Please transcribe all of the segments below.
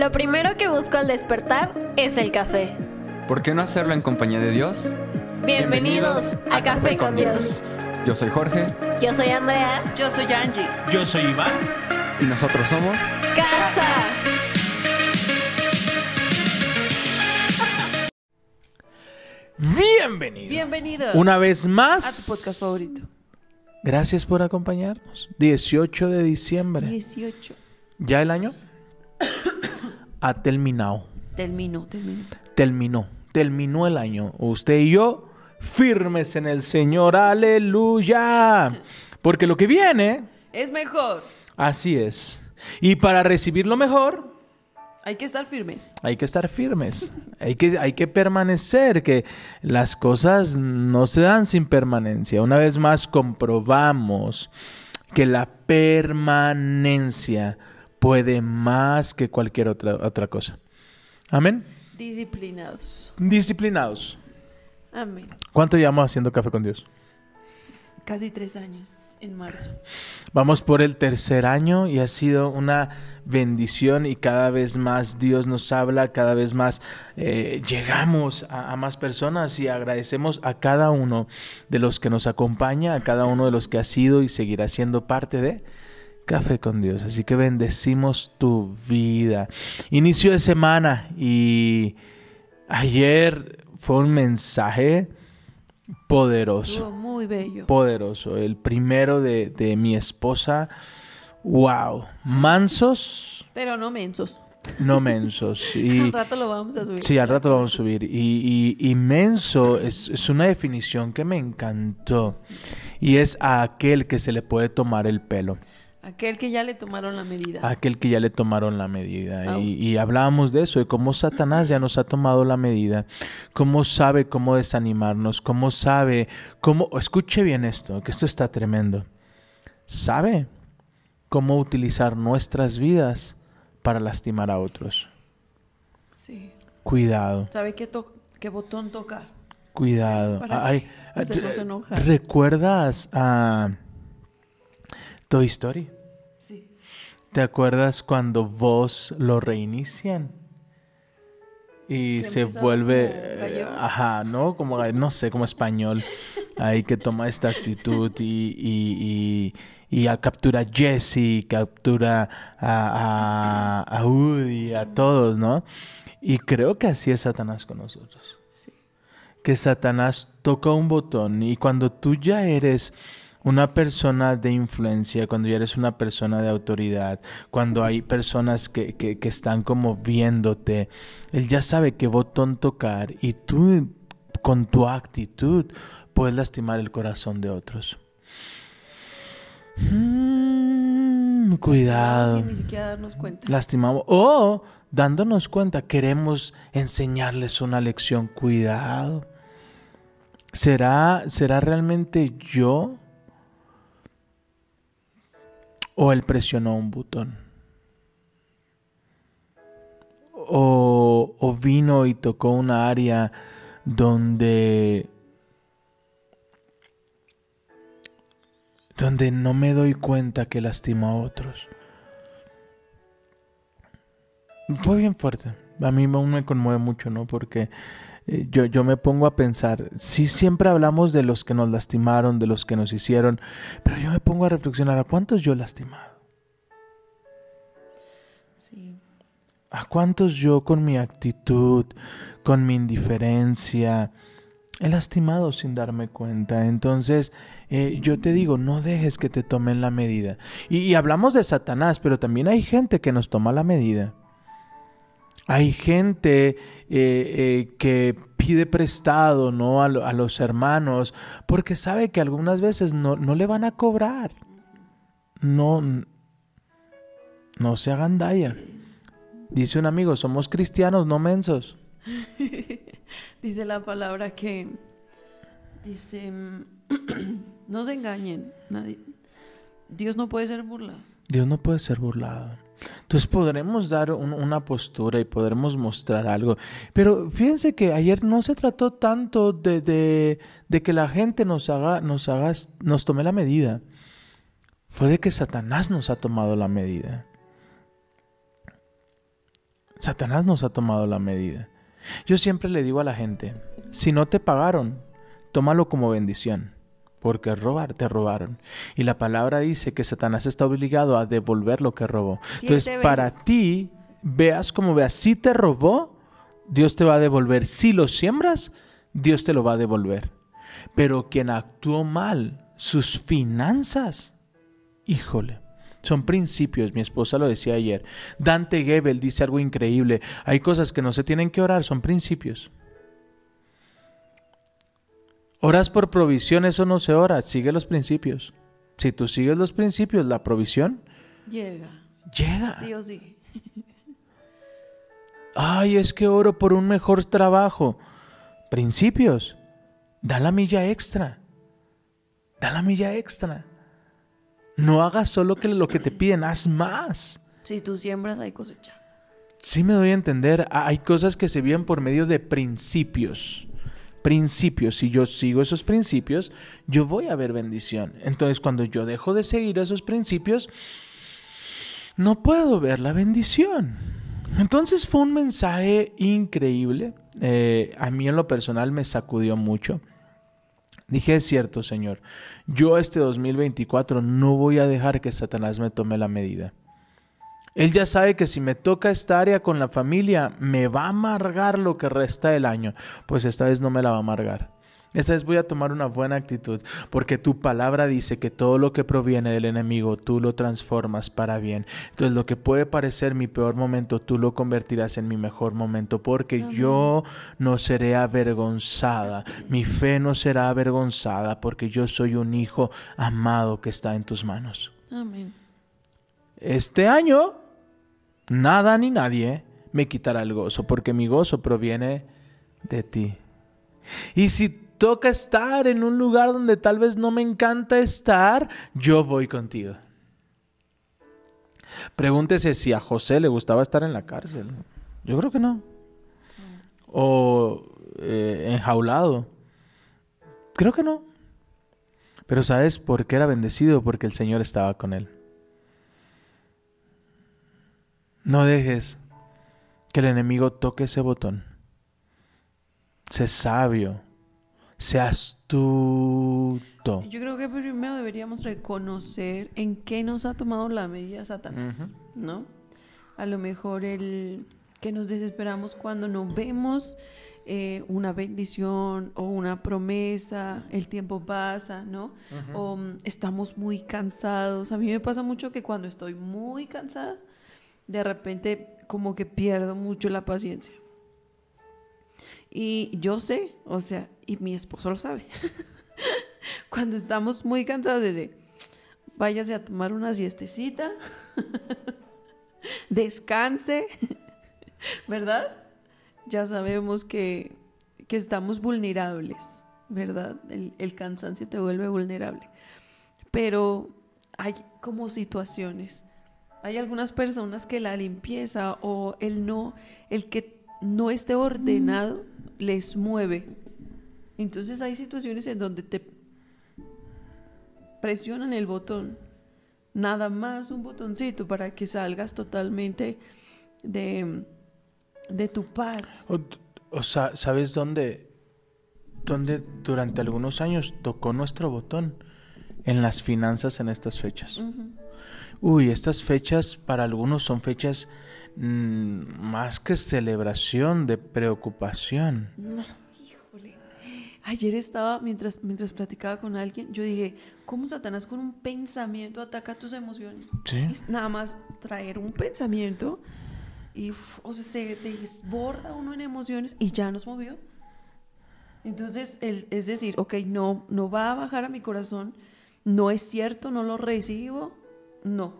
Lo primero que busco al despertar es el café. ¿Por qué no hacerlo en compañía de Dios? Bienvenidos, a, Café con Dios. Yo soy Jorge Yo soy Andrea. Yo soy Angie. Yo soy Iván. y nosotros somos... Casa. Bienvenido. Bienvenidos Una vez a más. tu podcast favorito. Gracias por acompañarnos. 18 de diciembre. 18. ¿Ya el año? Ha terminado. Termino, termino. Terminó. Terminó el año. Usted y yo firmes en el Señor. Aleluya. Porque lo que viene, Es mejor. así es. Y para recibir lo mejor, Hay que estar firmes. Hay que estar firmes, hay que, hay que permanecer, que las cosas no se dan sin permanencia. Una vez más comprobamos que la permanencia puede más que cualquier otra, otra cosa. Amén. Disciplinados. Disciplinados. Amén. ¿Cuánto llevamos haciendo café con Dios? Casi tres años en marzo. Vamos por el tercer año y ha sido una bendición y cada vez más Dios nos habla, cada vez más eh, llegamos a, a más personas y agradecemos a cada uno de los que nos acompaña, a cada uno de los que ha sido y seguirá siendo parte de Café con Dios. Así que bendecimos tu vida. Inicio de semana y ayer fue un mensaje poderoso Estuvo muy bello. poderoso. El primero de, de mi esposa. Wow. Mansos, Pero no mensos. no mensos. Y, Al rato lo vamos a subir. sí, al rato lo vamos a subir. Y, y, y menso es, es una definición que me encantó. Y es a aquel que se le puede tomar el pelo. Aquel que ya le tomaron la medida. Aquel que ya le tomaron la medida. Y, hablábamos de eso, de cómo Satanás ya nos ha tomado la medida, cómo sabe cómo desanimarnos, cómo sabe, cómo... Escuche bien esto, que esto está tremendo. Sabe cómo utilizar nuestras vidas para lastimar a otros. Sí. Cuidado, ¿Sabe qué, to- qué botón tocar? cuidado. Para Ay. ¿Recuerdas a Toy Story? ¿Te acuerdas cuando vos lo reinician? Y se vuelve, como eh, ajá, ¿no? Como, no sé, como español. Ahí que toma esta actitud y, y, y, y a- captura a Jesse, captura a, a, a Woody, a todos, ¿no? Y creo que así es Satanás con nosotros Sí. que Satanás toca un botón y cuando tú ya eres una persona de influencia, cuando ya eres una persona de autoridad, cuando hay personas que, que- que están como viéndote, él ya sabe qué botón tocar y tú con tu actitud puedes lastimar el corazón de otros. Mm, cuidado Sin ni siquiera darnos cuenta. lastimamos o dándonos cuenta queremos enseñarles una lección cuidado será será realmente yo o él presionó un botón o, o vino y tocó una área donde donde no me doy cuenta que lastimo a otros fue bien fuerte. A mí aún me conmueve mucho, ¿no? Porque eh, yo, yo me pongo a pensar, sí siempre hablamos de los que nos lastimaron, de los que nos hicieron, pero yo me pongo a reflexionar, ¿a cuántos yo he lastimado? Sí. ¿A cuántos yo con mi actitud, con mi indiferencia, he lastimado sin darme cuenta? Entonces, eh, yo te digo, no dejes que te tomen la medida. Y, y hablamos de Satanás, pero también hay gente que nos toma la medida. Hay gente eh, eh, que pide prestado ¿no? a, lo- a los hermanos porque sabe que algunas veces no, no le van a cobrar. No, no se hagan daya. Dice un amigo, somos cristianos, no mensos. Dice la palabra que dice no se engañen, nadie Dios no puede ser burlado. Dios no puede ser burlado. Entonces podremos dar un- una postura y podremos mostrar algo. Pero fíjense que ayer no se trató tanto de, de- de que la gente nos haga, nos haga, nos tome la medida. Fue de que Satanás nos ha tomado la medida. Satanás nos ha tomado la medida. Yo siempre le digo a la gente, si no te pagaron, tómalo como bendición, porque robar te robaron. Y la palabra dice que Satanás está obligado a devolver lo que robó. Siete Entonces, para ti, veas como veas, si te robó, Dios te va a devolver. Si lo siembras, Dios te lo va a devolver. Pero quien actuó mal, sus finanzas, híjole, son principios, mi esposa lo decía ayer. Dante Gebel dice algo increíble. Hay cosas que no se tienen que orar, son principios. Oras por provisión, eso no se ora, sigue los principios. Si tú sigues los principios, la provisión Llega, llega. sí o sí. Ay, es que oro por un mejor trabajo. Principios. Da la milla extra. Da la milla extra. No hagas solo que lo que te piden, haz más. Si tú siembras, hay cosecha. Sí me doy a entender, ha- hay cosas que se viven por medio de principios. Principios, si yo sigo esos principios, yo voy a ver bendición. Entonces, cuando yo dejo de seguir esos principios, no puedo ver la bendición. Entonces fue un mensaje increíble. Eh, a mí en lo personal me sacudió mucho. Dije, es cierto, Señor, yo este 2024 no voy a dejar que Satanás me tome la medida. Él ya sabe que si me toca esta área con la familia, me va a amargar lo que resta del año. Pues esta vez no me la va a amargar. Esta vez voy a tomar una buena actitud, porque tu palabra dice que todo lo que proviene del enemigo, tú lo transformas para bien. Entonces lo que puede parecer mi peor momento, tú lo convertirás en mi mejor momento, porque yo no seré avergonzada, mi fe no será avergonzada, porque yo soy un hijo amado que está en tus manos. Amén. Este año, nada ni nadie me quitará el gozo, porque mi gozo proviene de ti. Y si toca estar en un lugar donde tal vez no me encanta estar, yo voy contigo. Pregúntese si a José le gustaba estar en la cárcel. Yo creo que no. O eh, enjaulado. Creo que no. Pero ¿sabes por qué era bendecido? Porque el Señor estaba con él. No dejes que el enemigo toque ese botón. Sé sabio. Sé astuto. Yo creo que primero deberíamos reconocer en qué nos ha tomado la medida Satanás, ¿no? A lo mejor el que nos desesperamos cuando no vemos eh, una bendición o una promesa, el tiempo pasa, ¿no? O mm, estamos muy cansados. A mí me pasa mucho que cuando estoy muy cansada, de repente como que pierdo mucho la paciencia. Y yo sé, o sea, y mi esposo lo sabe. Cuando estamos muy cansados, de váyase a tomar una siestecita, descanse, ¿verdad? Ya sabemos que, que estamos vulnerables, ¿verdad? El, el cansancio te vuelve vulnerable. Pero hay como situaciones. Hay algunas personas que la limpieza o el no, el que no esté ordenado, les mueve. Entonces hay situaciones en donde te presionan el botón, nada más un botoncito para que salgas totalmente de, de tu paz. O, o sa- ¿sabes dónde, dónde durante algunos años tocó nuestro botón? En las finanzas en estas fechas. Ujú. Uy, estas fechas para algunos son fechas mm, más que celebración, de preocupación. No, híjole. Ayer estaba, mientras, mientras platicaba con alguien, yo dije, ¿cómo Satanás con un pensamiento ataca tus emociones? Sí. Es nada más traer un pensamiento y uf, o sea, se desborda uno en emociones y ya nos movió. Entonces, el- es decir, ok, no, no va a bajar a mi corazón, no es cierto, no lo recibo, no.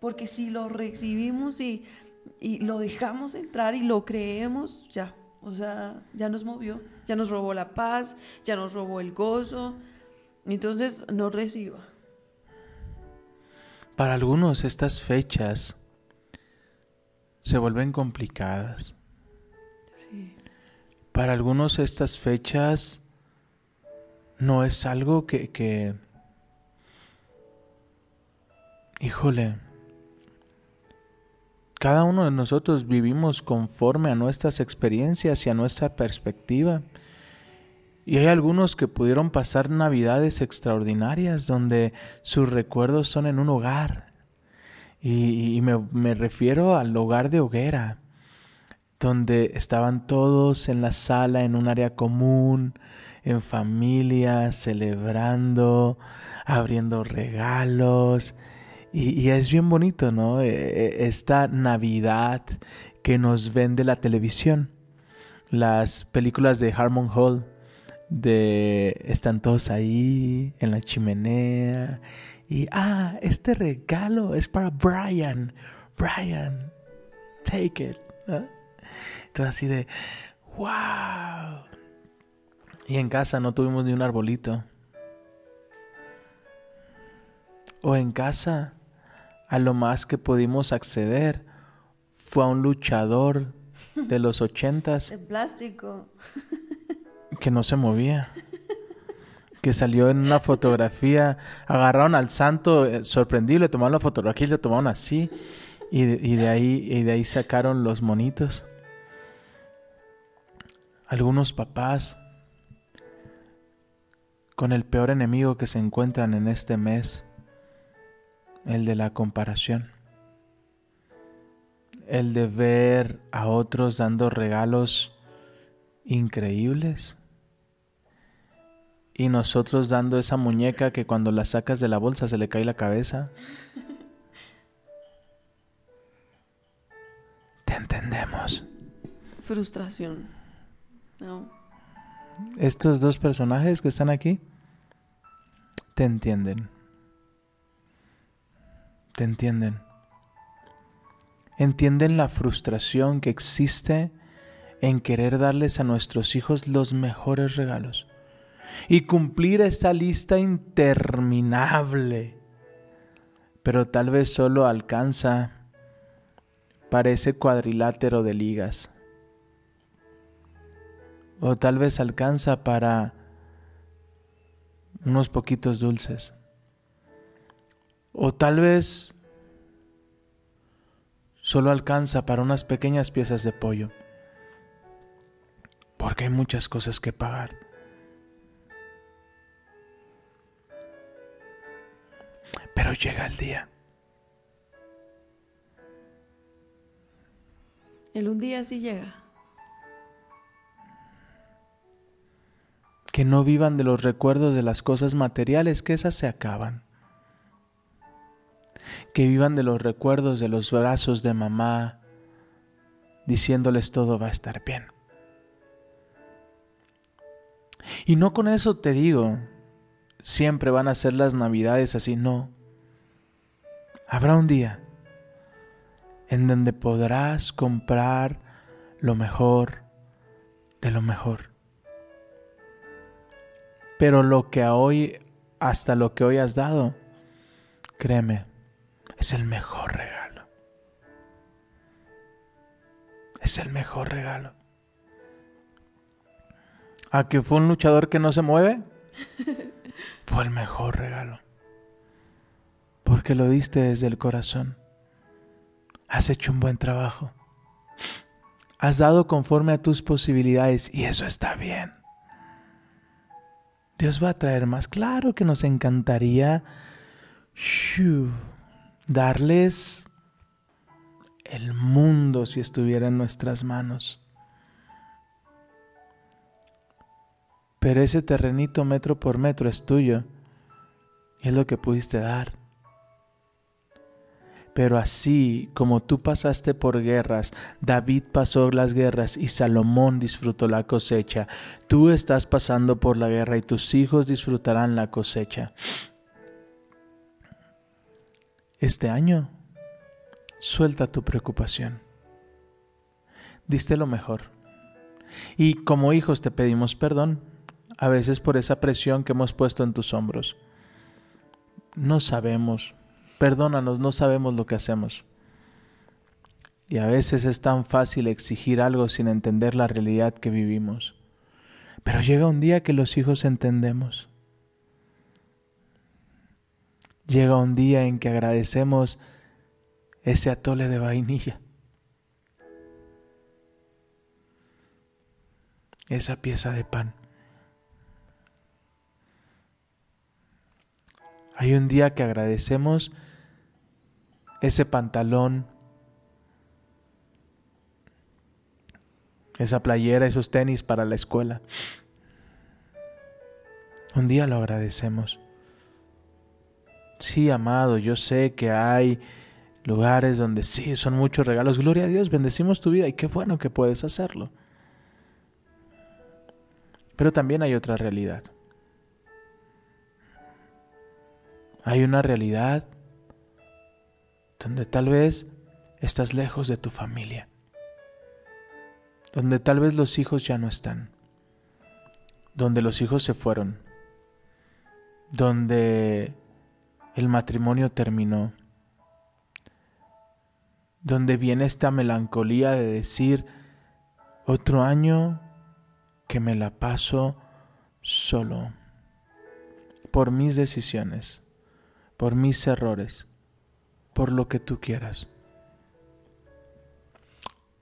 Porque si lo recibimos y, y lo dejamos entrar y lo creemos, ya, o sea, ya nos movió, ya nos robó la paz, ya nos robó el gozo. Entonces, no reciba. Para algunos estas fechas se vuelven complicadas. Sí. Para algunos estas fechas no es algo que, que... Híjole. Cada uno de nosotros vivimos conforme a nuestras experiencias y a nuestra perspectiva. Y hay algunos que pudieron pasar navidades extraordinarias donde sus recuerdos son en un hogar. Y, me, refiero al hogar de hoguera, donde estaban todos en la sala, en un área común, en familia, celebrando, abriendo regalos. Y, es bien bonito, ¿no? E, e, esta Navidad que nos vende la televisión. Las películas de Harmon Hall, de están todos ahí en la chimenea. Y, ah, este regalo es para Brian. Brian, take it. Entonces así de, wow. Y en casa no tuvimos ni un arbolito. O en casa, a lo más que pudimos acceder fue a un luchador de los ochentas. De plástico. Que no se movía. Que salió en una fotografía. Agarraron al santo eh, sorprendido, le tomaron la fotografía y le tomaron así. Y y de, ahí, y de ahí sacaron los monitos. Algunos papás con el peor enemigo que se encuentran en este mes, el de la comparación, el de ver a otros dando regalos increíbles y nosotros dando esa muñeca que cuando la sacas de la bolsa se le cae la cabeza. Te entendemos. Frustración. No estos dos personajes que están aquí te entienden. Te entienden. Entienden la frustración que existe en querer darles a nuestros hijos los mejores regalos y cumplir esa lista interminable. Pero tal vez solo alcanza para ese cuadrilátero de ligas o tal vez alcanza para unos poquitos dulces. O tal vez solo alcanza para unas pequeñas piezas de pollo. Porque hay muchas cosas que pagar. Pero llega el día. El un día sí llega. que no vivan de los recuerdos de las cosas materiales, que esas se acaban. Que vivan de los recuerdos de los brazos de mamá, diciéndoles todo va a estar bien. Y no con eso te digo, siempre van a ser las navidades así, no. Habrá un día en donde podrás comprar lo mejor de lo mejor. Pero lo que hoy, hasta lo que hoy has dado, créeme, es el mejor regalo. Es el mejor regalo. ¿A que fue un luchador que no se mueve? Fue el mejor regalo. Porque lo diste desde el corazón. Has hecho un buen trabajo. Has dado conforme a tus posibilidades y eso está bien. Dios va a traer más. Claro que nos encantaría darles el mundo si estuviera en nuestras manos. Pero ese terrenito metro por metro es tuyo y es lo que pudiste dar. Pero así como tú pasaste por guerras, David pasó las guerras y Salomón disfrutó la cosecha, tú estás pasando por la guerra y tus hijos disfrutarán la cosecha. Este año, suelta tu preocupación. Diste lo mejor. Y como hijos te pedimos perdón, a veces por esa presión que hemos puesto en tus hombros. No sabemos Perdónanos, no sabemos lo que hacemos. Y a veces es tan fácil exigir algo sin entender la realidad que vivimos. Pero llega un día que los hijos entendemos llega un día en que agradecemos ese atole de vainilla, esa pieza de pan. Hay un día que agradecemos ese pantalón, esa playera, esos tenis para la escuela. Un día lo agradecemos. Sí, amado, yo sé que hay lugares donde sí son muchos regalos. Gloria a Dios, bendecimos tu vida y qué bueno que puedes hacerlo. Pero también hay otra realidad. Hay una realidad donde tal vez estás lejos de tu familia, donde tal vez los hijos ya no están, donde los hijos se fueron, donde el matrimonio terminó, donde viene esta melancolía de decir, otro año que me la paso solo, por mis decisiones, por mis errores, por lo que tú quieras.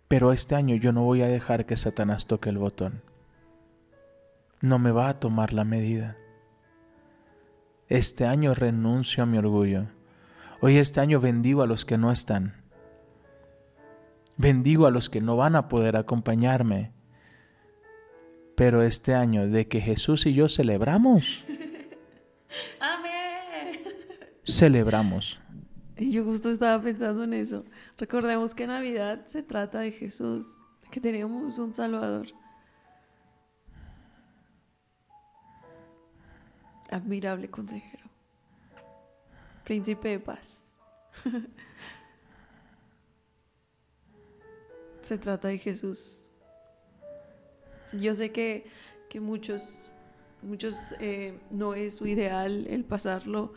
Pero este año yo no voy a dejar que Satanás toque el botón. No me va a tomar la medida. Este año renuncio a mi orgullo. Hoy este año bendigo a los que no están. Bendigo a los que no van a poder acompañarme. Pero este año de que Jesús y yo celebramos. Amén. Celebramos. Y yo justo estaba pensando en eso. Recordemos que Navidad se trata de Jesús, de que tenemos un Salvador. Admirable consejero. Príncipe de paz. se trata de Jesús. Yo sé que, que muchos, muchos eh, no es su ideal el pasarlo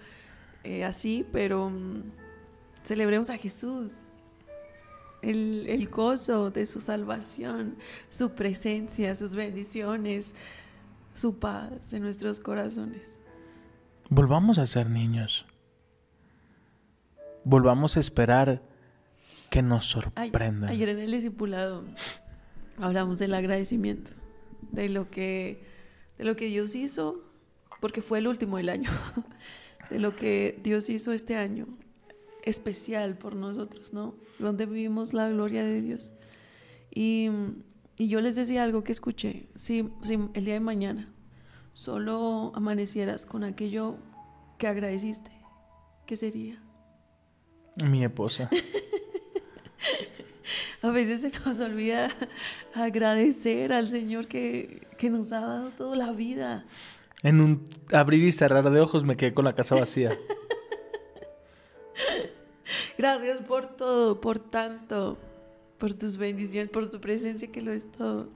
eh, así, pero mm, celebremos a Jesús. El, el gozo de su salvación, su presencia, sus bendiciones, su paz en nuestros corazones. Volvamos a ser niños. Volvamos a esperar que nos sorprendan. Ayer en el discipulado hablamos del agradecimiento, de lo que, de lo que Dios hizo, porque fue el último del año, de lo que Dios hizo este año, especial por nosotros, ¿no? Donde vivimos la gloria de Dios. Y, y yo les decía algo que escuché, si, si el día de mañana solo amanecieras con aquello que agradeciste, ¿qué sería? Mi esposa. A veces se nos olvida agradecer al Señor que, que nos ha dado toda la vida. En un abrir y cerrar de ojos me quedé con la casa vacía. Gracias por todo, por tanto, por tus bendiciones, por tu presencia que lo es todo.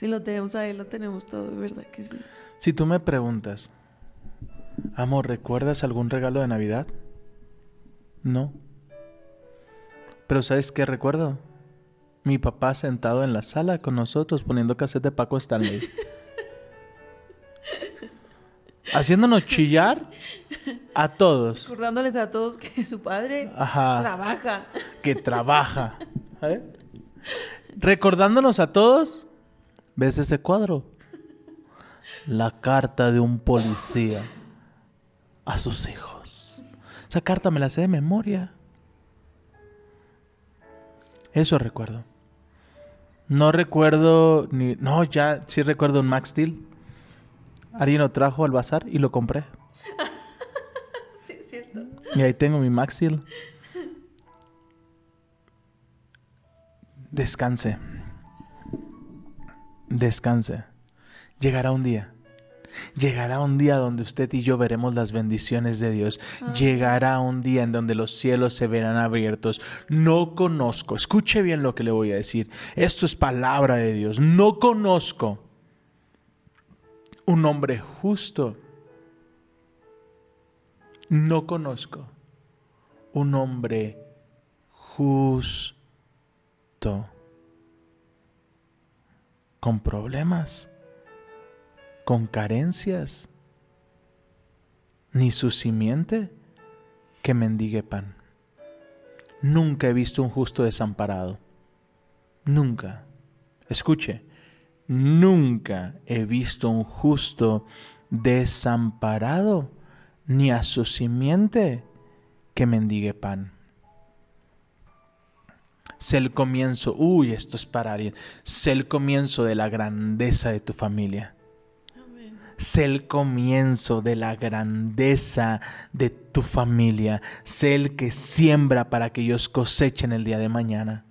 Si lo tenemos a Él, lo tenemos todo, verdad que sí. Si tú me preguntas, amor, ¿recuerdas algún regalo de Navidad? No. Pero ¿sabes qué recuerdo? Mi papá sentado en la sala con nosotros poniendo cassette de Paco Stanley. Haciéndonos chillar a todos. Recordándoles a todos que su padre Ajá. trabaja. que trabaja. ¿eh? Recordándonos a todos, ¿ves ese cuadro? La carta de un policía a sus hijos. Esa carta me la sé de memoria. Eso recuerdo. No recuerdo ni... No, ya sí recuerdo un Max Steel. Alguien lo trajo al bazar y lo compré. Sí, es cierto. Y ahí tengo mi Max Steel. Descanse. Descanse. Llegará un día. Llegará un día donde usted y yo veremos las bendiciones de Dios. Llegará un día en donde los cielos se verán abiertos. No conozco, escuche bien lo que le voy a decir. Esto es palabra de Dios. No conozco un hombre justo. No conozco un hombre justo con problemas, con carencias, ni su simiente que mendigue pan. Nunca he visto un justo desamparado. Nunca. Escuche, Nunca he visto un justo desamparado, ni a su simiente que mendigue pan. Sé el comienzo, uy, esto es para alguien. Sé el comienzo de la grandeza de tu familia. Sé el comienzo de la grandeza de tu familia. Sé el que siembra para que ellos cosechen el día de mañana.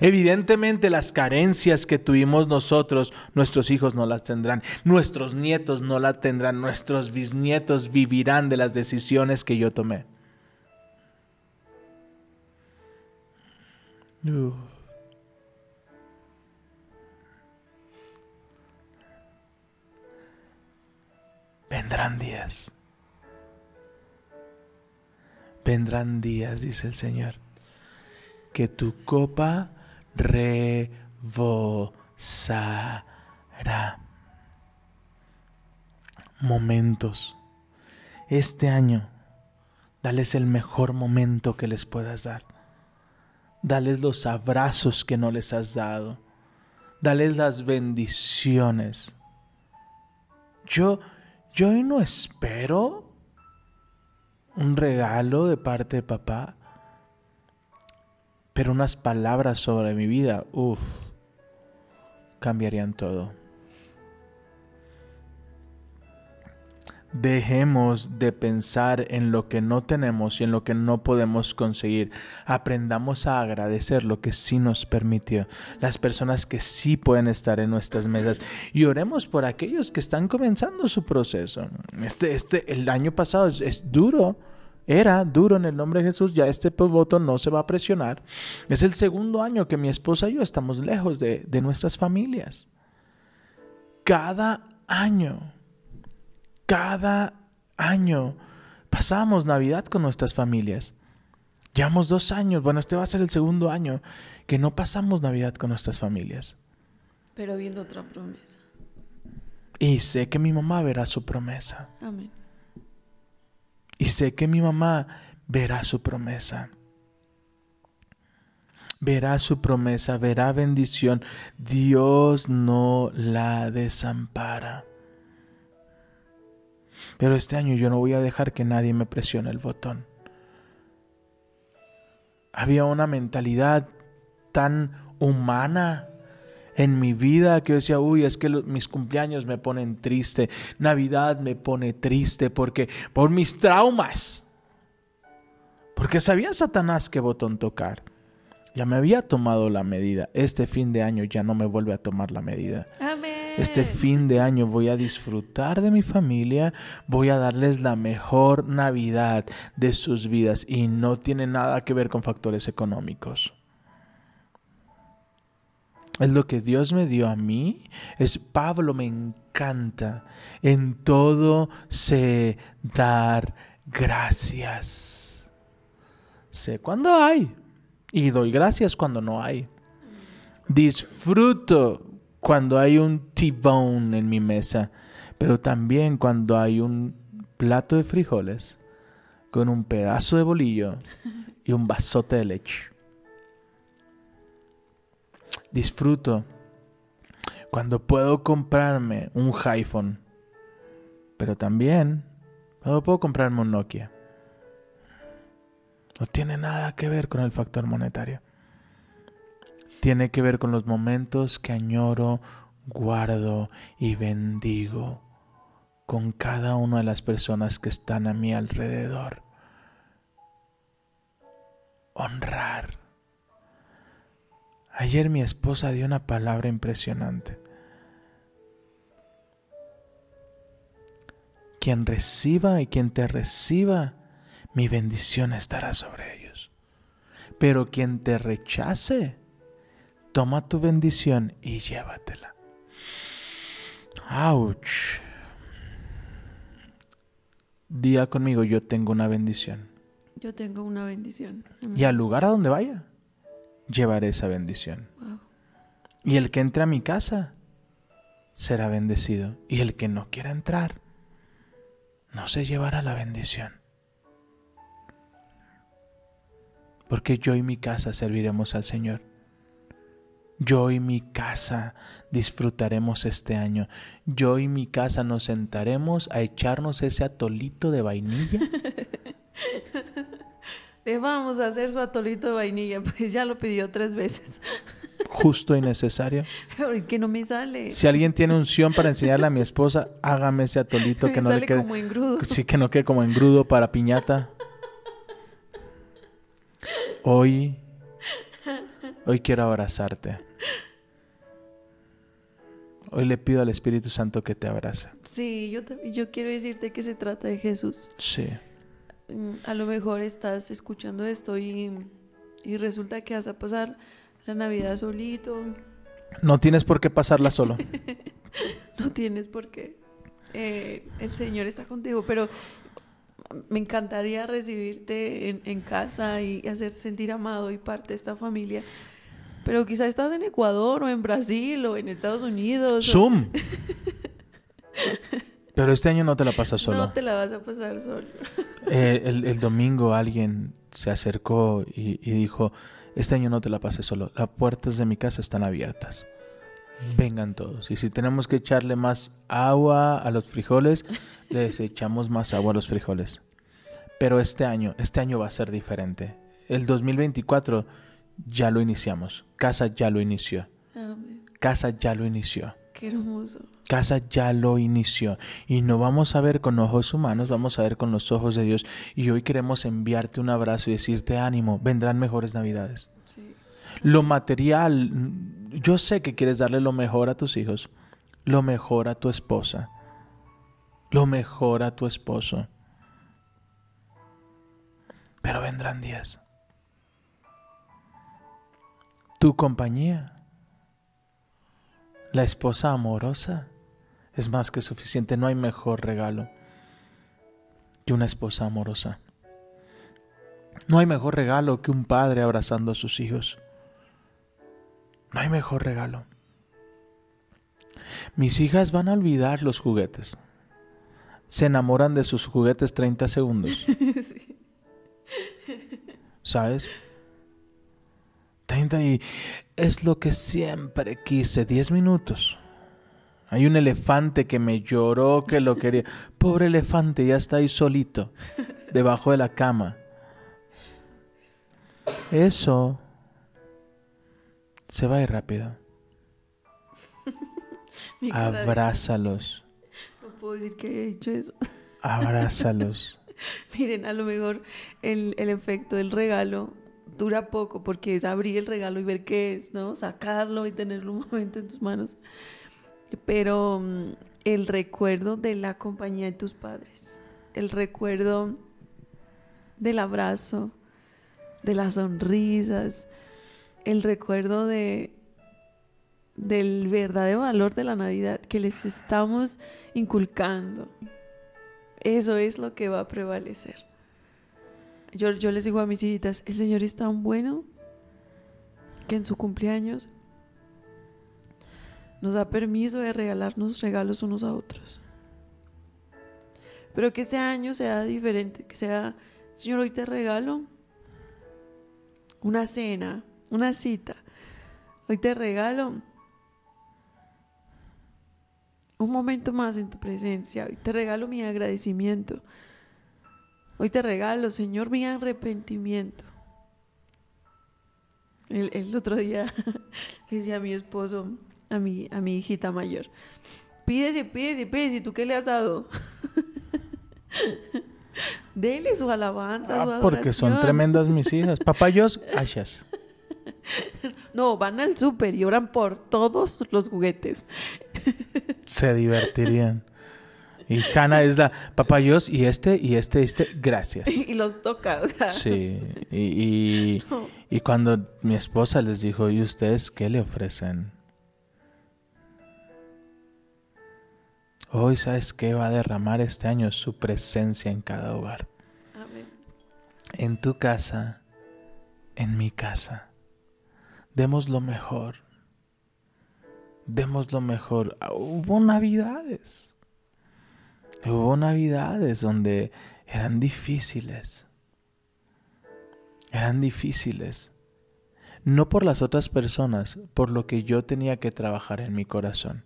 Evidentemente las carencias que tuvimos nosotros, nuestros hijos no las tendrán, nuestros nietos no las tendrán, nuestros bisnietos vivirán de las decisiones que yo tomé. Vendrán días. Vendrán días, dice el Señor, que tu copa rebosará. Momentos. Este año, dales el mejor momento que les puedas dar. Dales los abrazos que no les has dado. Dales las bendiciones. Yo, yo no espero un regalo de parte de papá, pero unas palabras sobre mi vida, uff, cambiarían todo. Dejemos de pensar en lo que no tenemos y en lo que no podemos conseguir. Aprendamos a agradecer lo que sí nos permitió, las personas que sí pueden estar en nuestras mesas y oremos por aquellos que están comenzando su proceso. Este, este, el año pasado es, es duro. Era duro en el nombre de Jesús, ya este voto no se va a presionar. Es el segundo año que mi esposa y yo estamos lejos de, de nuestras familias. Cada año cada año pasamos Navidad con nuestras familias. Llevamos dos años, bueno, este va a ser el segundo año que no pasamos Navidad con nuestras familias. Pero viendo otra promesa. Y sé que mi mamá verá su promesa. Amén. Y sé que mi mamá verá su promesa. Verá su promesa, verá bendición. Dios no la desampara. Pero este año yo no voy a dejar que nadie me presione el botón. Había una mentalidad tan humana en mi vida que yo decía, uy, es que mis cumpleaños me ponen triste, Navidad me pone triste porque por mis traumas. Porque sabía Satanás qué botón tocar. Ya me había tomado la medida. Este fin de año ya no me vuelve a tomar la medida. Amén. Este fin de año voy a disfrutar de mi familia, voy a darles la mejor Navidad de sus vidas y no tiene nada que ver con factores económicos. Es lo que Dios me dio a mí. Es Pablo me encanta en todo sé dar gracias. Sé cuando hay y doy gracias cuando no hay. Disfruto cuando hay un T-bone en mi mesa, pero también cuando hay un plato de frijoles con un pedazo de bolillo y un vasote de leche. Disfruto cuando puedo comprarme un iPhone, pero también cuando puedo comprarme un Nokia. No tiene nada que ver con el factor monetario tiene que ver con los momentos que añoro, guardo y bendigo con cada una de las personas que están a mi alrededor. Honrar. Ayer mi esposa dio una palabra impresionante. Quien reciba y quien te reciba, mi bendición estará sobre ellos. Pero quien te rechace, toma tu bendición y llévatela. Ouch. Día conmigo, yo tengo una bendición. Yo tengo una bendición. Y al lugar a donde vaya, llevaré esa bendición. Y el que entre a mi casa será bendecido. Y el que no quiera entrar, no se llevará la bendición. Porque yo y mi casa serviremos al Señor Yo y mi casa disfrutaremos este año. Yo y mi casa nos sentaremos a echarnos ese atolito de vainilla. Le vamos a hacer su atolito de vainilla, pues ya lo pidió tres veces. Justo y necesario. Pero ¿y que no me sale. Si alguien tiene unción para enseñarle a mi esposa, hágame ese atolito que Me no sale le quede. como engrudo. Sí, que no quede como engrudo para piñata. Hoy, hoy quiero abrazarte. Hoy le pido al Espíritu Santo que te abrace. Sí, yo, te- yo quiero decirte que se trata de Jesús. Sí. Mm, A lo mejor estás escuchando esto y, y resulta que vas a pasar la Navidad solito. No tienes por qué pasarla solo. No tienes por qué. Eh, el Señor está contigo, pero me encantaría recibirte en, en casa y hacer sentir amado y parte de esta familia. Pero quizá estás en Ecuador o en Brasil o en Estados Unidos. o- Zoom. Pero este año no te la pasas solo. No te la vas a pasar solo. Eh, el, el domingo alguien se acercó y, y dijo, este año no te la pases solo, las puertas de mi casa están abiertas. Vengan todos. Y si tenemos que echarle más agua a los frijoles, les echamos más agua a los frijoles. Pero este año, este año va a ser diferente. El 2024 ya lo iniciamos. Casa ya lo inició. Amén. Casa ya lo inició. Qué hermoso. Casa ya lo inició y no vamos a ver con ojos humanos, vamos a ver con los ojos de Dios. Y hoy queremos enviarte un abrazo y decirte ánimo, vendrán mejores navidades. Sí. Lo material, yo sé que quieres darle lo mejor a tus hijos, lo mejor a tu esposa, lo mejor a tu esposo. Pero vendrán días. Tu compañía, la esposa amorosa, es más que suficiente. No hay mejor regalo que una esposa amorosa. No hay mejor regalo que un padre abrazando a sus hijos. No hay mejor regalo. Mis hijas van a olvidar los juguetes. Se enamoran de sus juguetes 30 segundos. Sí. ¿Sabes? 30 y es lo que siempre quise, 10 minutos. Hay un elefante que me lloró que lo quería. Pobre elefante, ya está ahí solito, debajo de la cama. Eso se va a ir rápido. De- Abrázalos, No puedo decir que haya dicho eso. abrázalos. Miren, a lo mejor el, el efecto del regalo dura poco porque es abrir el regalo y ver qué es, ¿no? Sacarlo y tenerlo un momento en tus manos. Pero mm, el recuerdo de la compañía de tus padres, el recuerdo del abrazo, de las sonrisas, el recuerdo de del verdadero valor de la Navidad que les estamos inculcando. Eso es lo que va a prevalecer. Yo, les digo a mis hijitas, el Señor es tan bueno que en su cumpleaños nos da permiso de regalarnos regalos unos a otros. Pero que este año sea diferente, que sea, Señor, hoy te regalo una cena, una cita. Hoy te regalo un momento más en tu presencia. Hoy te regalo mi agradecimiento. Hoy te regalo, Señor, mi arrepentimiento. El, el otro día le decía a mi esposo, a mi, a mi hijita mayor, pides y pides y pides, ¿y tú qué le has dado? Dele su alabanza, su Ah, porque son tremendas mis hijas. Papayos, ashas. No, van al súper y oran por todos los juguetes. Se divertirían. Y Hannah es la papayos y este y este y este. Gracias. y los toca, o sea. Sí. Y, y, no. y cuando mi esposa les dijo, ¿y ustedes qué le ofrecen? Hoy, ¿sabes qué va a derramar este año? Su presencia en cada hogar. Amén. En tu casa, en mi casa. Demos lo mejor. Demos lo mejor. Ah, Hubo navidades. Hubo navidades donde eran difíciles. Eran difíciles. no por las otras personas, por lo que yo tenía que trabajar en mi corazón.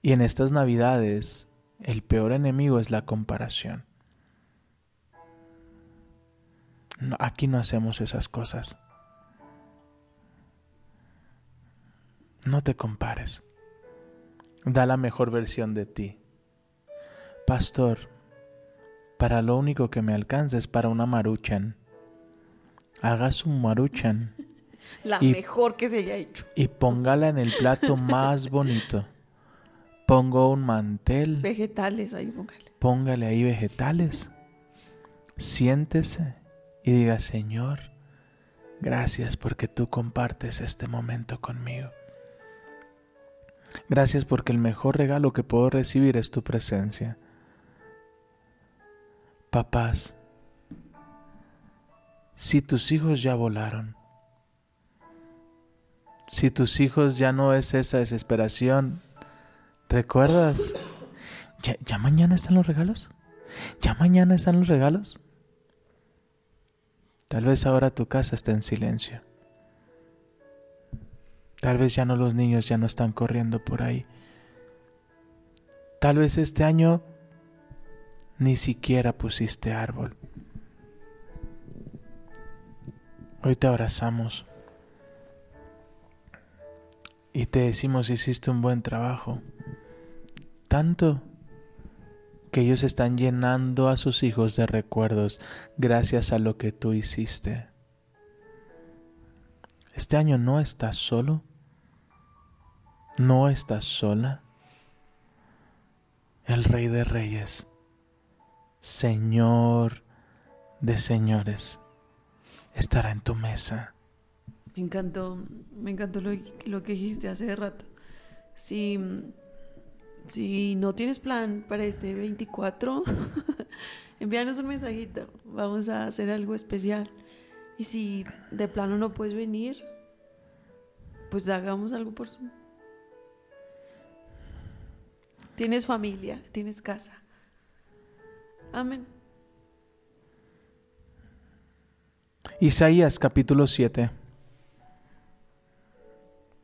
Y en estas navidades, el peor enemigo es la comparación. No, aquí no hacemos esas cosas. No te compares. Da la mejor versión de ti. Pastor, para lo único que me alcanza es para una maruchan. Hagas un maruchan La Y- mejor que se haya hecho. y póngala en el plato más bonito. Pongo un mantel, Vegetales ahí, póngale. póngale ahí vegetales. Siéntese y diga, Señor, gracias porque tú compartes este momento conmigo. Gracias porque el mejor regalo que puedo recibir es tu presencia. Papás, si tus hijos ya volaron, si tus hijos ya no es esa desesperación, ¿recuerdas? ¿Ya, ya mañana están los regalos? ¿Ya mañana están los regalos? Tal vez ahora tu casa está en silencio. Tal vez ya no los niños ya no están corriendo por ahí. Tal vez este año ni siquiera pusiste árbol. Hoy te abrazamos y te decimos hiciste un buen trabajo. Tanto que ellos están llenando a sus hijos de recuerdos gracias a lo que tú hiciste. Este año no estás solo. No estás sola. El Rey de Reyes, Señor de Señores, estará en tu mesa. Me encantó, me encantó lo, que dijiste hace rato. Si, si no tienes plan para este 24, envíanos un mensajito. Vamos a hacer algo especial. Y si de plano no puedes venir, pues hagamos algo por Zoom. Tienes familia, tienes casa. Amén. Isaías capítulo 7,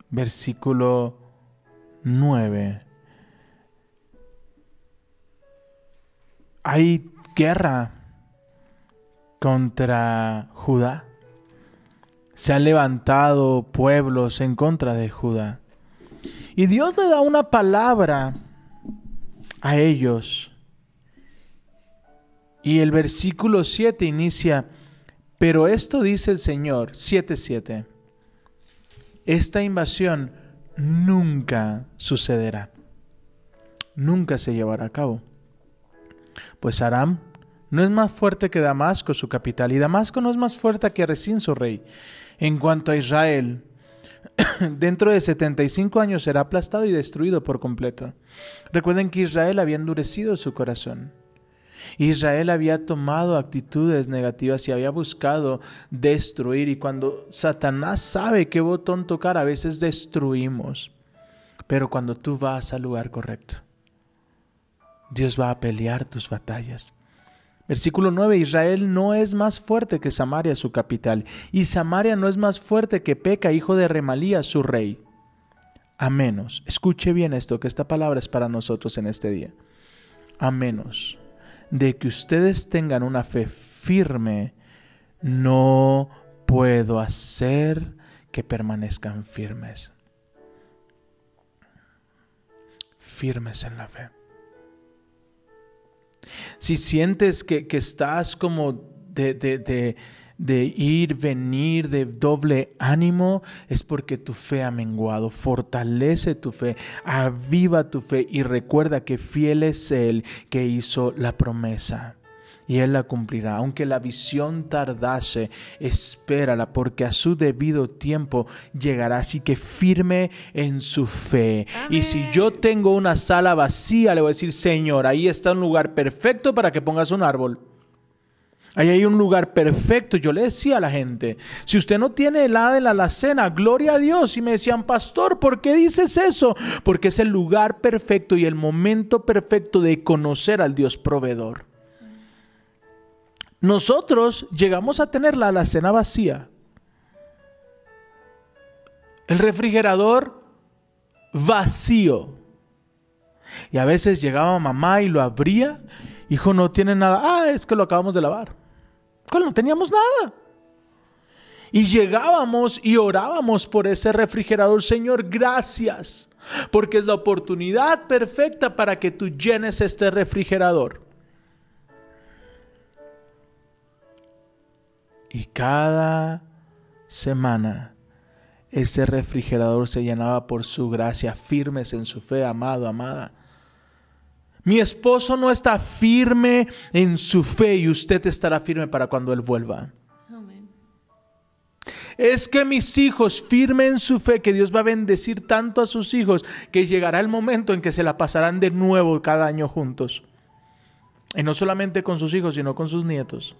versículo 9. Hay guerra contra Judá. Se han levantado pueblos en contra de Judá. Y Dios le da una palabra a ellos. Y el versículo 7 inicia, pero esto dice el Señor, 7.7, esta invasión nunca sucederá, nunca se llevará a cabo. Pues Aram no es más fuerte que Damasco, su capital, y Damasco no es más fuerte que Resín, su rey. En cuanto a Israel, dentro de 75 años será aplastado y destruido por completo. Recuerden que Israel había endurecido su corazón. Israel había tomado actitudes negativas y había buscado destruir. Y cuando Satanás sabe qué botón tocar, a veces destruimos. Pero cuando tú vas al lugar correcto, Dios va a pelear tus batallas. Versículo 9, Israel no es más fuerte que Samaria, su capital, y Samaria no es más fuerte que Peca, hijo de Remalía, su rey. A menos, escuche bien esto, que esta palabra es para nosotros en este día. A menos de que ustedes tengan una fe firme, no puedo hacer que permanezcan firmes. Firmes en la fe. Si sientes que, que estás como de, de, de, de, ir, venir, de doble ánimo, es porque tu fe ha menguado. Fortalece tu fe, aviva tu fe y recuerda que fiel es Él que hizo la promesa. Y Él la cumplirá. Aunque la visión tardase, espérala, porque a su debido tiempo llegará. Así que firme en su fe. Y si yo tengo una sala vacía, le voy a decir, Señor, ahí está un lugar perfecto para que pongas un árbol. Ahí hay un lugar perfecto. Yo le decía a la gente, si usted no tiene helada en la alacena, gloria a Dios. Y me decían, pastor, ¿por qué dices eso? Porque es el lugar perfecto y el momento perfecto de conocer al Dios proveedor. Nosotros llegamos a tener la alacena vacía. El refrigerador vacío. Y a veces llegaba mamá y lo abría. Hijo, no tiene nada. Ah, es que lo acabamos de lavar. No teníamos nada. Y llegábamos y orábamos por ese refrigerador. Señor, gracias. Porque es la oportunidad perfecta para que tú llenes este refrigerador. Y cada semana ese refrigerador se llenaba por su gracia, firmes en su fe, amado, amada. Mi esposo no está firme en su fe y usted estará firme para cuando Él vuelva. Amén. Es que mis hijos firmen su fe, que Dios va a bendecir tanto a sus hijos, que llegará el momento en que se la pasarán de nuevo cada año juntos. Y no solamente con sus hijos, sino con sus nietos.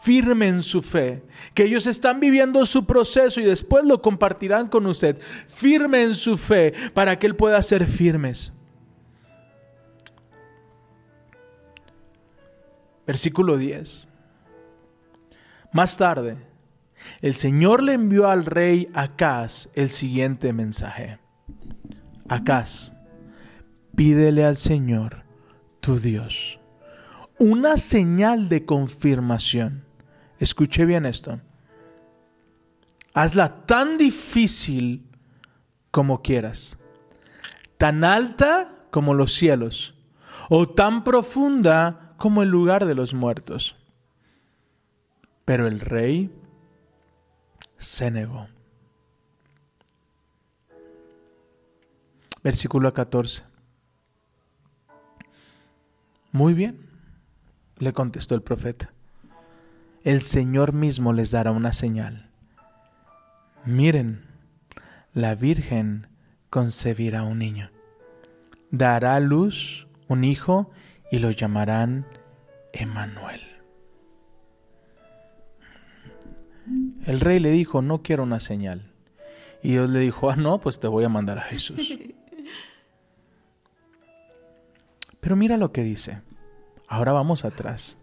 Firmen su fe, que ellos están viviendo su proceso y después lo compartirán con usted. Firmen su fe para que Él pueda ser firmes. Versículo 10. Más tarde, el Señor le envió al rey Acaz el siguiente mensaje. Acaz, pídele al Señor, tu Dios, una señal de confirmación. Escuche bien esto. Hazla tan difícil como quieras, tan alta como los cielos, o tan profunda como el lugar de los muertos. Pero el rey se negó. Versículo 14. Muy bien, le contestó el profeta. El Señor mismo les dará una señal. Miren, la Virgen concebirá un niño. Dará a luz un hijo y lo llamarán Emanuel. El rey le dijo, no quiero una señal. Y Dios le dijo, ah, no, pues te voy a mandar a Jesús. Pero mira lo que dice. Ahora vamos atrás.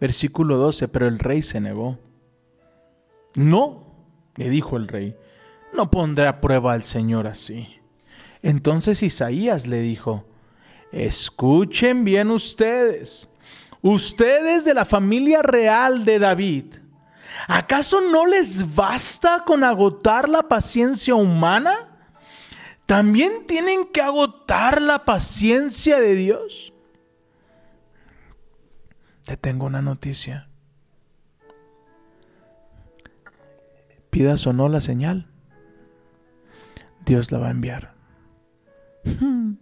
Versículo 12, pero el rey se negó. No, le dijo el rey, no pondré a prueba al Señor así. Entonces Isaías le dijo, escuchen bien ustedes, ustedes de la familia real de David, ¿acaso no les basta con agotar la paciencia humana? ¿También tienen que agotar la paciencia de Dios? Te tengo una noticia. Pidas o no la señal, Dios la va a enviar.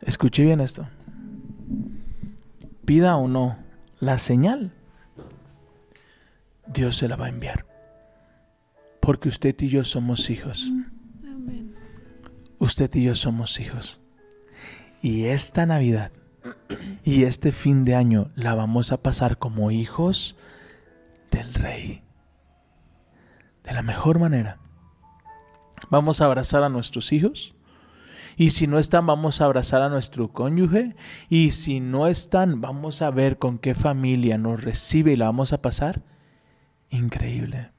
Escuche bien esto. Pida o no la señal, Dios se la va a enviar. Porque usted y yo somos hijos. Amén. Usted y yo somos hijos. Y esta Navidad y este fin de año la vamos a pasar como hijos del Rey. De la mejor manera. Vamos a abrazar a nuestros hijos. Y si no están, vamos a abrazar a nuestro cónyuge. Y si no están, vamos a ver con qué familia nos recibe y la vamos a pasar. Increíble.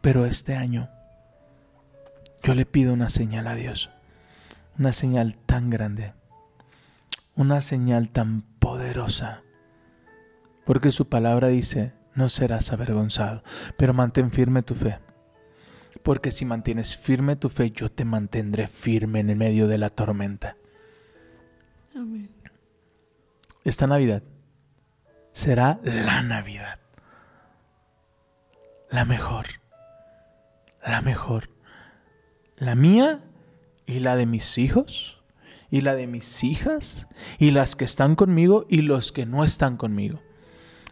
Pero este año yo le pido una señal a Dios. Una señal tan grande. Una señal tan poderosa. Porque su palabra dice, no serás avergonzado, pero mantén firme tu fe. Porque si mantienes firme tu fe, yo te mantendré firme en el medio de la tormenta. Amén. Esta Navidad será la Navidad. La mejor. La mejor. La mía y la de mis hijos y la de mis hijas y las que están conmigo y los que no están conmigo.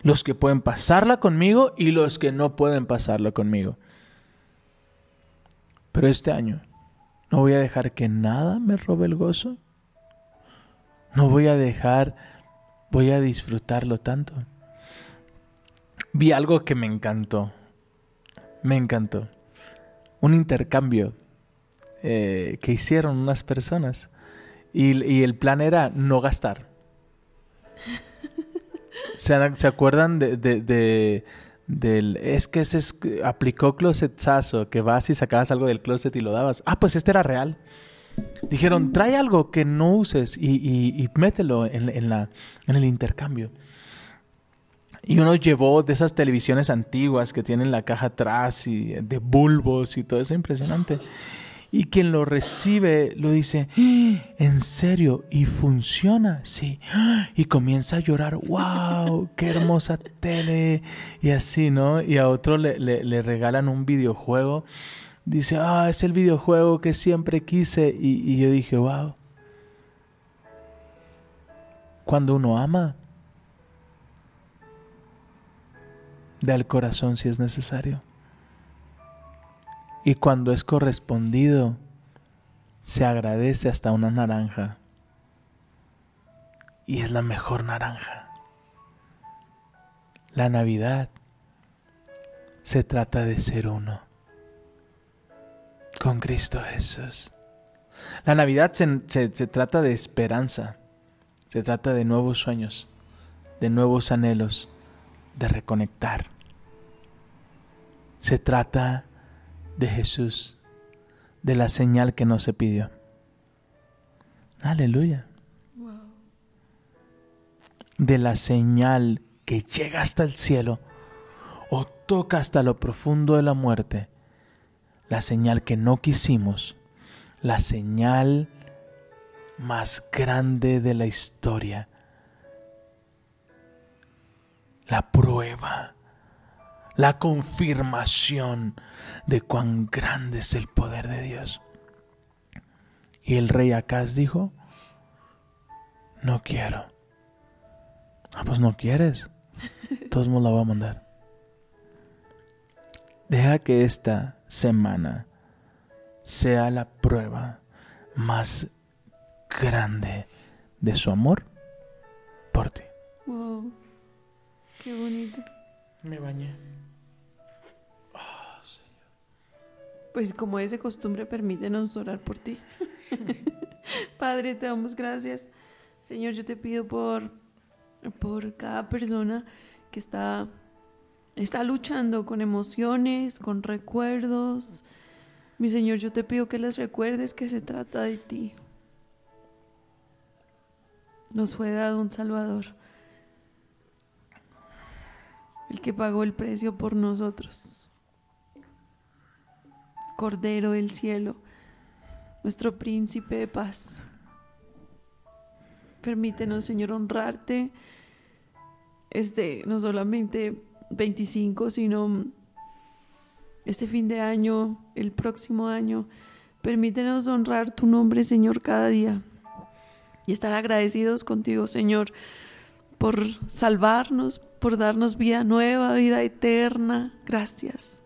Los que pueden pasarla conmigo y los que no pueden pasarla conmigo. Pero este año no voy a dejar que nada me robe el gozo. No voy a dejar, voy a disfrutarlo tanto. Vi algo que me encantó. Me encantó. Un intercambio eh, que hicieron unas personas. Y, y el plan era no gastar. ¿Se, se acuerdan de, de- de- del... Es que es, aplicó closetazo, que vas y sacabas algo del closet y lo dabas. Ah, pues este era real. Dijeron, trae algo que no uses y, y- y mételo en, en la, en el intercambio. Y uno llevó de esas televisiones antiguas que tienen la caja atrás y de bulbos y todo eso impresionante. Y quien lo recibe lo dice, "¡Ah! ¿en serio? ¿Y funciona? Sí. ¡Ah! Y comienza a llorar, wow, qué hermosa tele. Y así, ¿no? Y a otro le, regalan un videojuego. Dice, ah, es el videojuego que siempre quise. Y, y yo dije, wow. Cuando uno ama, da el corazón si es necesario. Y cuando es correspondido, se agradece hasta una naranja. Y es la mejor naranja. La Navidad se trata de ser uno con Cristo Jesús. La Navidad se, se- se trata de esperanza, se trata de nuevos sueños, de nuevos anhelos, de reconectar. Se trata de Jesús, de la señal que no se pidió. Aleluya. De la señal que llega hasta el cielo o toca hasta lo profundo de la muerte. La señal que no quisimos. La señal más grande de la historia. La prueba la confirmación de cuán grande es el poder de Dios. Y el rey Acaz dijo, no quiero. Ah, pues no quieres. Todos modos la voy a mandar. Deja que esta semana sea la prueba más grande de su amor por ti. Wow. Qué bonito. Me bañé. Pues como es de costumbre, permítenos orar por ti. Padre, te damos gracias. Señor, yo te pido por, por cada persona que está, está luchando con emociones, con recuerdos. Mi Señor, yo te pido que les recuerdes que se trata de ti. Nos fue dado un Salvador, el que pagó el precio por nosotros. Cordero del cielo, nuestro príncipe de paz. Permítenos, Señor, honrarte este, no solamente 25, sino este fin de año, el próximo año. Permítenos honrar tu nombre, Señor, cada día y estar agradecidos contigo, Señor, por salvarnos, por darnos vida nueva, vida eterna. Gracias.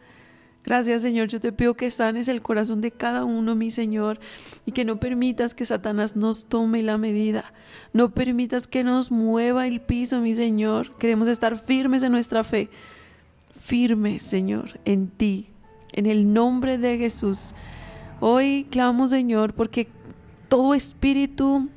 Gracias Señor, yo te pido que sanes el corazón de cada uno, mi Señor, y que no permitas que Satanás nos tome la medida. No permitas que nos mueva el piso, mi Señor. Queremos estar firmes en nuestra fe. Firmes, Señor, en ti, en el nombre de Jesús. Hoy clamo, Señor, porque todo espíritu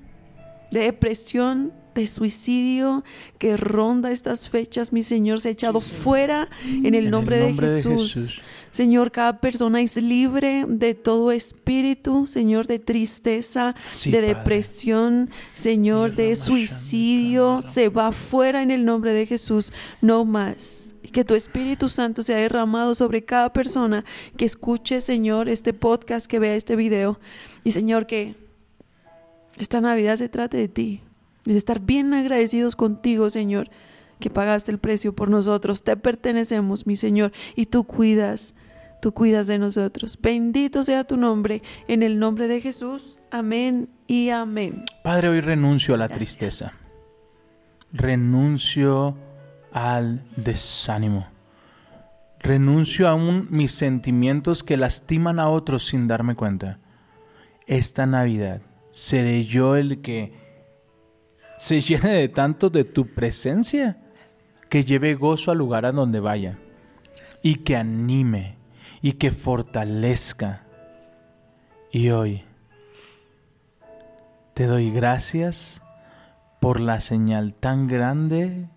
de depresión, de suicidio que ronda estas fechas, mi Señor, se ha echado fuera en el nombre, de, Jesús. Señor, cada persona es libre de todo espíritu, Señor, de tristeza, Sí, de Padre. depresión, Señor, de suicidio. Se va fuera en el nombre de Jesús, no más. Que tu Espíritu Santo sea derramado sobre cada persona que escuche, Señor, este podcast, que vea este video. Y Señor, que esta Navidad se trate de ti, de estar bien agradecidos contigo, Señor, que pagaste el precio por nosotros. Te pertenecemos, mi Señor, y tú cuidas, tú cuidas de nosotros. Bendito sea tu nombre, en el nombre de Jesús. Amén y amén. Padre, hoy renuncio a la Gracias. tristeza. Renuncio al desánimo. Renuncio a un- mis sentimientos que lastiman a otros sin darme cuenta. Esta Navidad seré yo el que se llene de tanto de tu presencia, que lleve gozo al lugar a donde vaya y que anime y que fortalezca. Y hoy te doy gracias por la señal tan grande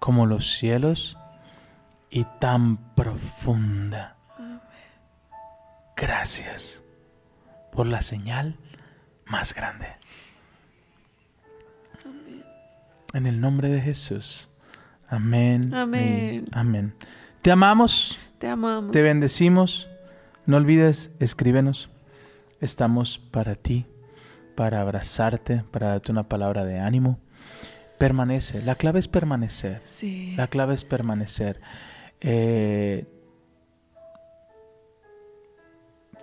como los cielos y tan profunda. Gracias por la señal más grande. En el nombre de Jesús. Amén. Amén. Amén. Te amamos, Te amamos. te bendecimos. No olvides, escríbenos. Estamos para ti, para abrazarte, para darte una palabra de ánimo. Permanece. La clave es permanecer. Sí. La clave es permanecer. Eh,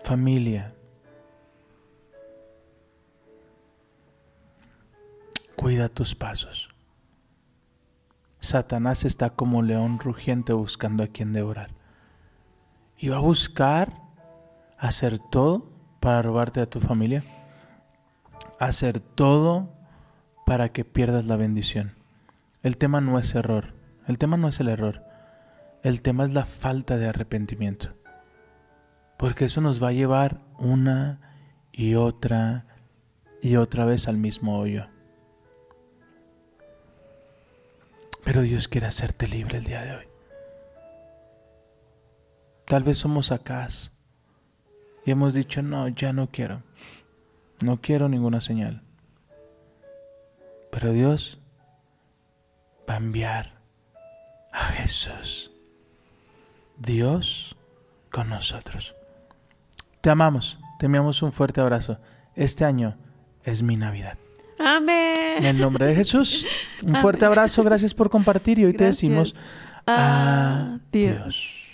familia. Cuida tus pasos. Satanás está como león rugiente buscando a quien devorar. Y va a buscar hacer todo para robarte a tu familia. Hacer todo para que pierdas la bendición. El tema no es error. El tema no es el error. El tema es la falta de arrepentimiento. Porque eso nos va a llevar una y otra y otra vez al mismo hoyo. Pero Dios quiere hacerte libre el día de hoy. Tal vez somos acá y hemos dicho, no, ya no quiero. No quiero ninguna señal. Pero Dios va a enviar a Jesús. Dios con nosotros. Te amamos, te enviamos un fuerte abrazo. Este año es mi Navidad. En Amén. el nombre de Jesús, un fuerte abrazo, gracias por compartir y hoy te decimos Adiós. adiós.